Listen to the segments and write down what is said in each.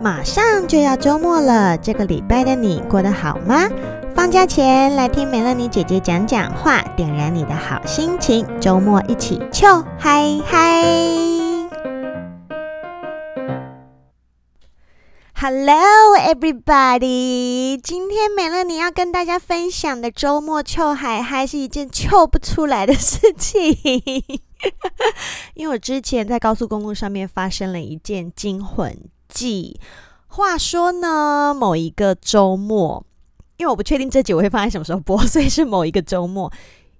马上就要周末了，这个礼拜的你过得好吗？放假前来听美乐妮姐姐讲讲话，点燃你的好心情。周末一起秋嗨嗨！Hello everybody，今天美乐妮要跟大家分享的周末秋嗨嗨是一件秋不出来的事情，因为我之前在高速公路上面发生了一件惊魂记。话说呢，某一个周末，因为我不确定这集我会放在什么时候播，所以是某一个周末。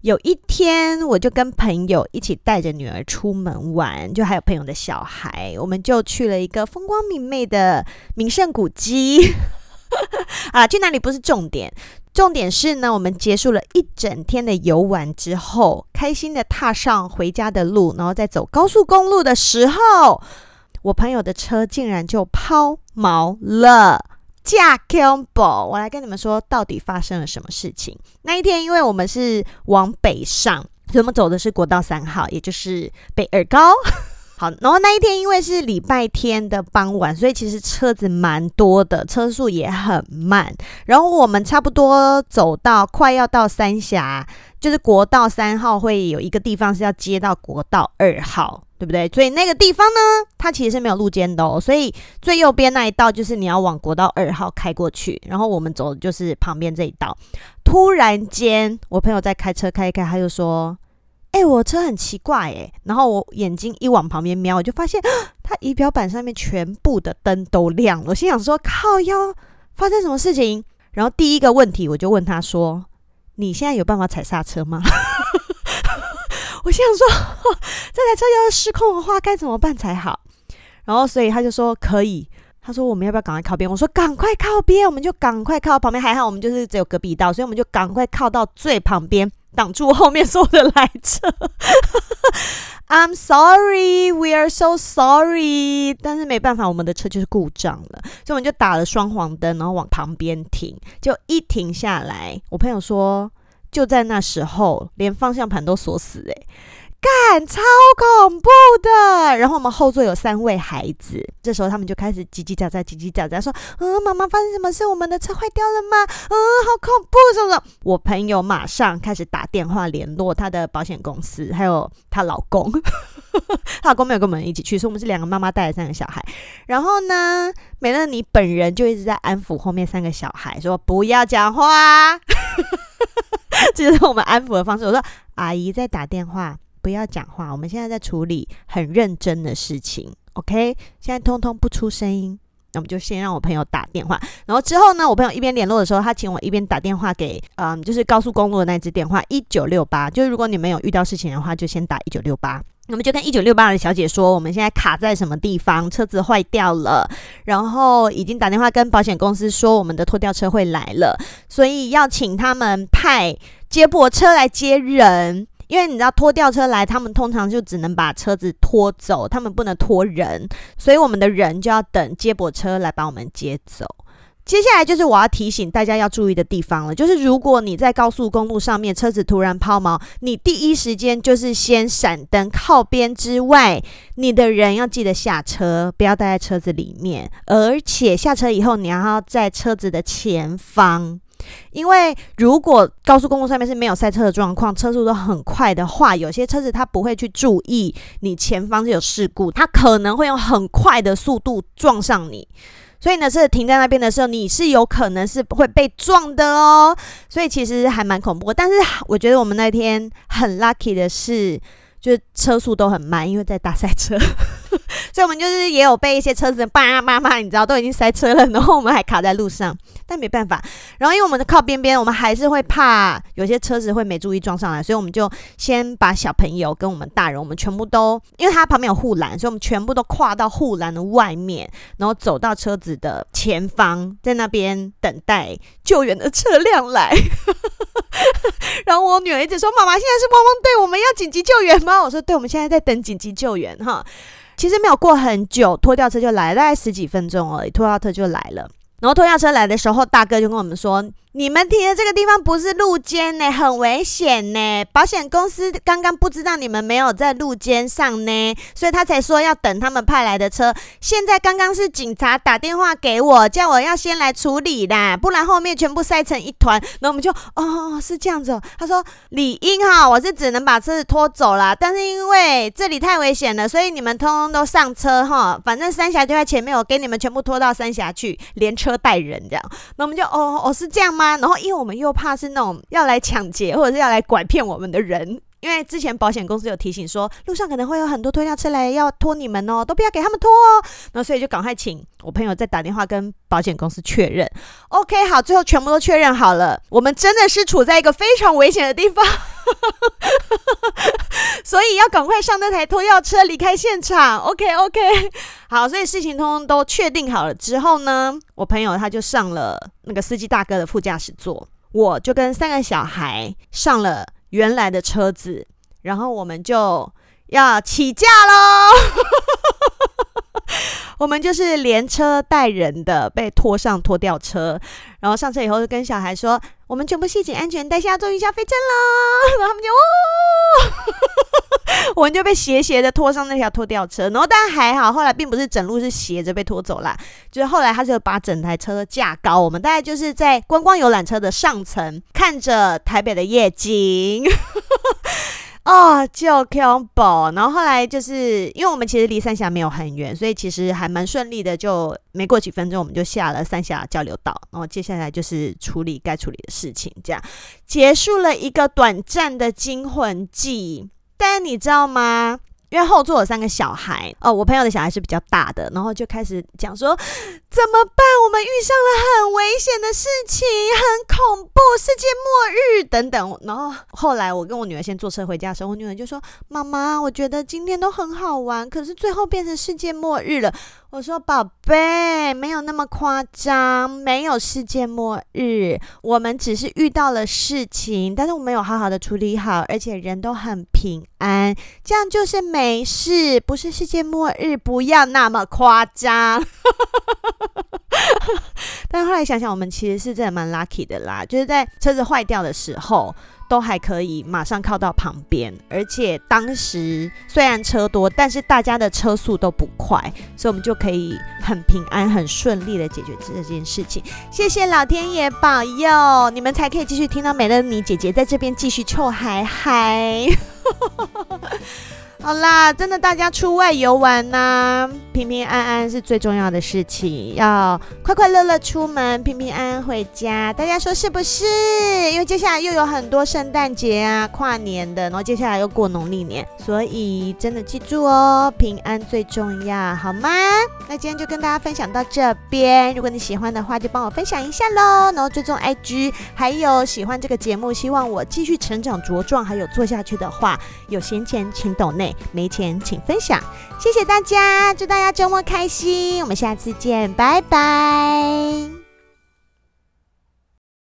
有一天，我就跟朋友一起带着女儿出门玩，就还有朋友的小孩，我们就去了一个风光明媚的名胜古迹。啊，去哪里不是重点，重点是呢，我们结束了一整天的游玩之后，开心的踏上回家的路，然后在走高速公路的时候。我朋友的车竟然就抛锚了，驾 combo！我来跟你们说，到底发生了什么事情？那一天，因为我们是往北上，所以我们走的是国道三号，也就是北二高。好，然后那一天因为是礼拜天的傍晚，所以其实车子蛮多的，车速也很慢。然后我们差不多走到快要到三峡，就是国道三号会有一个地方是要接到国道二号。对不对？所以那个地方呢，它其实是没有路肩的哦。所以最右边那一道就是你要往国道二号开过去，然后我们走的就是旁边这一道。突然间，我朋友在开车开一开，他就说：“哎，我车很奇怪哎。”然后我眼睛一往旁边瞄，我就发现 他仪表板上面全部的灯都亮了。我心想说：“靠腰，发生什么事情？”然后第一个问题我就问他说：“你现在有办法踩刹车吗？” 我心想说，这台车要是失控的话，该怎么办才好？然后，所以他就说可以。他说我们要不要赶快靠边？我说赶快靠边，我们就赶快靠旁边。还好我们就是只有隔壁道，所以我们就赶快靠到最旁边，挡住后面所有的来车。I'm sorry, we are so sorry。但是没办法，我们的车就是故障了，所以我们就打了双黄灯，然后往旁边停。就一停下来，我朋友说。就在那时候，连方向盘都锁死，欸，诶，干，超恐怖的。然后我们后座有三位孩子，这时候他们就开始叽叽喳喳，叽叽喳喳，说：“嗯，妈妈发生什么事？我们的车坏掉了吗？嗯，好恐怖，什么什么。”我朋友马上开始打电话联络他的保险公司，还有她老公。她老公没有跟我们一起去，所以我们是两个妈妈带着三个小孩。然后呢，美乐妮本人就一直在安抚后面三个小孩，说：“不要讲话。”这就是我们安抚的方式。我说：“阿姨在打电话，不要讲话。我们现在在处理很认真的事情，OK？现在通通不出声音。那我们就先让我朋友打电话。然后之后呢，我朋友一边联络的时候，他请我一边打电话给嗯，就是高速公路的那支电话一九六八。就是如果你们有遇到事情的话，就先打一九六八。我们就跟一九六八的小姐说，我们现在卡在什么地方，车子坏掉了，然后已经打电话跟保险公司说，我们的拖吊车会来了，所以要请他们派接驳车来接人，因为你知道拖吊车来，他们通常就只能把车子拖走，他们不能拖人，所以我们的人就要等接驳车来把我们接走。接下来就是我要提醒大家要注意的地方了，就是如果你在高速公路上面车子突然抛锚，你第一时间就是先闪灯靠边之外，你的人要记得下车，不要待在车子里面，而且下车以后你要在车子的前方，因为如果高速公路上面是没有塞车的状况，车速都很快的话，有些车子它不会去注意你前方是有事故，它可能会用很快的速度撞上你。所以呢，是停在那边的时候，你是有可能是会被撞的哦。所以其实还蛮恐怖。但是我觉得我们那天很 lucky 的是，就是车速都很慢，因为在大赛车。所以，我们就是也有被一些车子叭叭叭，你知道，都已经塞车了，然后我们还卡在路上，但没办法。然后，因为我们的靠边边，我们还是会怕有些车子会没注意撞上来，所以我们就先把小朋友跟我们大人，我们全部都，因为它旁边有护栏，所以我们全部都跨到护栏的外面，然后走到车子的前方，在那边等待救援的车辆来。然后我女儿一直说：“妈妈，现在是汪汪队，我们要紧急救援吗？”我说：“对，我们现在在等紧急救援。”哈。其实没有过很久，拖吊车就来了，大概十几分钟而已，拖吊车就来了。然后拖吊车来的时候，大哥就跟我们说：“你们停的这个地方不是路肩呢，很危险呢。保险公司刚刚不知道你们没有在路肩上呢，所以他才说要等他们派来的车。现在刚刚是警察打电话给我，叫我要先来处理啦，不然后面全部塞成一团。然后我们就哦，是这样子哦。他说理应哈，我是只能把车子拖走啦，但是因为这里太危险了，所以你们通通都上车哈。反正三峡就在前面，我给你们全部拖到三峡去，连车带人这样。那我们就哦哦，是这样吗？然后，因为我们又怕是那种要来抢劫或者是要来拐骗我们的人，因为之前保险公司有提醒说，路上可能会有很多拖吊车来要拖你们哦，都不要给他们拖哦。那，所以就赶快请我朋友再打电话跟保险公司确认。OK，好，最后全部都确认好了，我们真的是处在一个非常危险的地方，所以要赶快上那台拖吊车离开现场。OK，OK，好，所以事情通通都确定好了之后呢，我朋友他就上了那个司机大哥的副驾驶座，我就跟三个小孩上了原来的车子，然后我们就要起价喽。我们就是连车带人的被拖上拖吊车，然后上车以后就跟小孩说：“我们全部系紧安全带，现在终于下飞车了。” 然后他们就哦，我们就被斜斜的拖上那条拖吊车，然后但还好，后来并不是整路是斜着被拖走啦，就是后来他就把整台车架高，我们大概就是在观光游览车的上层看着台北的夜景。哦，就 combo，然后后来就是因为我们其实离三峡没有很远，所以其实还蛮顺利的。就没过几分钟，我们就下了三峡交流道，然后接下来就是处理该处理的事情，这样结束了一个短暂的惊魂记。但你知道吗？因为后座有三个小孩哦，我朋友的小孩是比较大的，然后就开始讲说怎么办？我们遇上了很危险的事情，很恐怖，世界末日等等。然后后来我跟我女儿先坐车回家的时候，我女儿就说：“妈妈，我觉得今天都很好玩，可是最后变成世界末日了。”我说：“宝贝，没有那么夸张，没有世界末日，我们只是遇到了事情，但是我们有好好的处理好，而且人都很平安，这样就是没事，不是世界末日，不要那么夸张。” 但后来想想，我们其实是真的蛮 lucky 的啦，就是在车子坏掉的时候。都还可以马上靠到旁边，而且当时虽然车多，但是大家的车速都不快，所以我们就可以很平安、很顺利的解决这件事情。谢谢老天爷保佑，你们才可以继续听到美乐妮姐姐在这边继续臭嗨嗨。好啦，真的，大家出外游玩呐、平平安安是最重要的事情，要快快乐乐出门，平平安安回家。大家说是不是？因为接下来又有很多圣诞节啊、跨年的，然后接下来又过农历年，所以真的记住哦，平安最重要，好吗？那今天就跟大家分享到这边。如果你喜欢的话，就帮我分享一下喽，然后追踪 IG，还有喜欢这个节目，希望我继续成长茁壮，还有做下去的话，有闲钱请抖内。没钱请分享，谢谢大家，祝大家周末开心，我们下次见，拜拜。